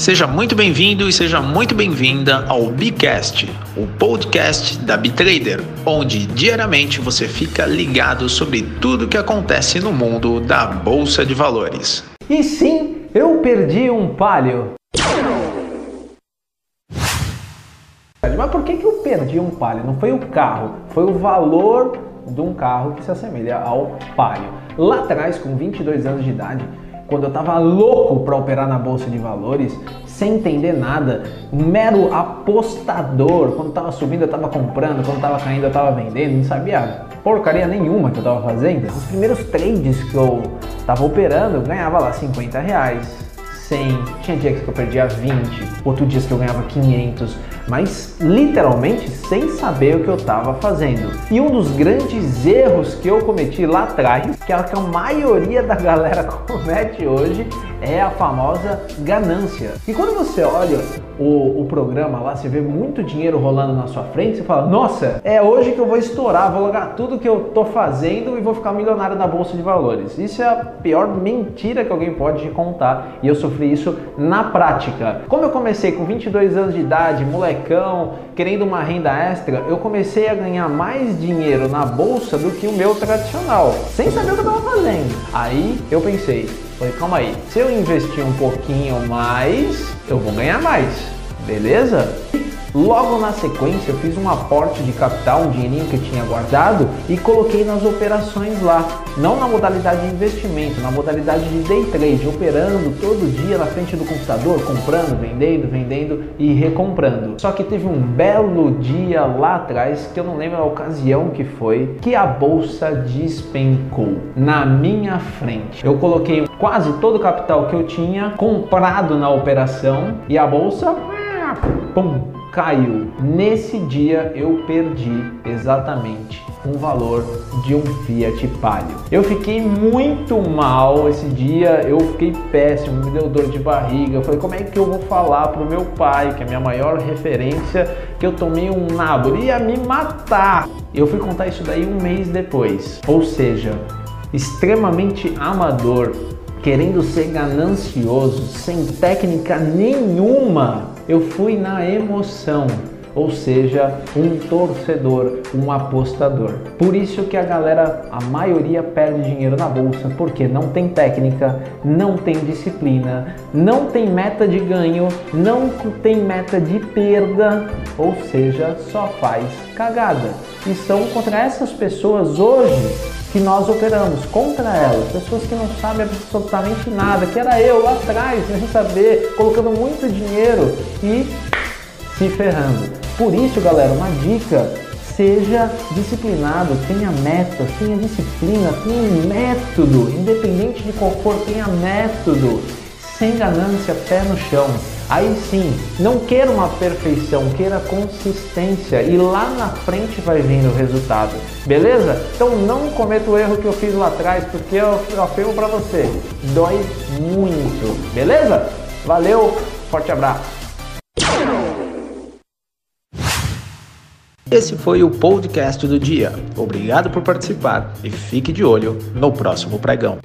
Seja muito bem-vindo e seja muito bem-vinda ao Bcast, o podcast da Bitrader, onde diariamente você fica ligado sobre tudo que acontece no mundo da bolsa de valores. E sim, eu perdi um palio. Mas por que, que eu perdi um palio? Não foi o carro, foi o valor de um carro que se assemelha ao palio. Lá atrás, com 22 anos de idade, quando eu estava louco para operar na bolsa de valores, sem entender nada, mero apostador. Quando estava subindo, eu estava comprando, quando estava caindo, eu estava vendendo, não sabia porcaria nenhuma que eu estava fazendo. Os primeiros trades que eu estava operando, eu ganhava lá 50 reais, 100, tinha dias que eu perdia 20, outro dias que eu ganhava 500, mas literalmente sem saber o que eu estava fazendo. E um dos grandes erros que eu cometi lá atrás, que é o que a maioria da galera comete hoje, é a famosa ganância. E quando você olha o, o, programa lá, você vê muito dinheiro rolando na sua frente, você fala, nossa, é hoje que eu vou estourar, vou largar tudo que eu tô fazendo e vou ficar milionário na bolsa de valores. Isso é a pior mentira que alguém pode te contar e eu sofri isso na prática. Como eu comecei com 22 anos de idade, molecão, querendo uma renda extra, eu comecei a ganhar mais dinheiro na bolsa do que o meu tradicional, sem saber o que eu tava fazendo. Aí eu pensei, Falei, calma aí, se eu investir um pouquinho mais, eu vou ganhar mais, beleza? Logo na sequência, eu fiz um aporte de capital, um dinheirinho que eu tinha guardado e coloquei nas operações lá. Não na modalidade de investimento, na modalidade de day trade, operando todo dia na frente do computador, comprando, vendendo, vendendo e recomprando. Só que teve um belo dia lá atrás, que eu não lembro a ocasião que foi, que a bolsa despencou na minha frente. Eu coloquei quase todo o capital que eu tinha comprado na operação e a bolsa, pum, caiu. Nesse dia eu perdi exatamente um valor de um Fiat Palio. Eu fiquei muito mal esse dia, eu fiquei péssimo, me deu dor de barriga. Eu falei, como é que eu vou falar pro meu pai, que é a minha maior referência, que eu tomei um nabo? Ele ia me matar. Eu fui contar isso daí um mês depois. Ou seja, extremamente amador, querendo ser ganancioso, sem técnica nenhuma eu fui na emoção, ou seja, um torcedor, um apostador. Por isso que a galera, a maioria perde dinheiro na bolsa, porque não tem técnica, não tem disciplina, não tem meta de ganho, não tem meta de perda, ou seja, só faz cagada. E são contra essas pessoas hoje que nós operamos contra elas, pessoas que não sabem absolutamente nada, que era eu lá atrás, sem saber, colocando muito dinheiro e se ferrando. Por isso, galera, uma dica seja disciplinado, tenha metas, tenha disciplina, tenha método, independente de qual for, tenha método, sem ganância, pé no chão. Aí sim, não queira uma perfeição, queira consistência e lá na frente vai vindo o resultado, beleza? Então não cometa o erro que eu fiz lá atrás, porque eu, afirmo para você, dói muito, beleza? Valeu, forte abraço. Esse foi o podcast do dia. Obrigado por participar e fique de olho no próximo pregão.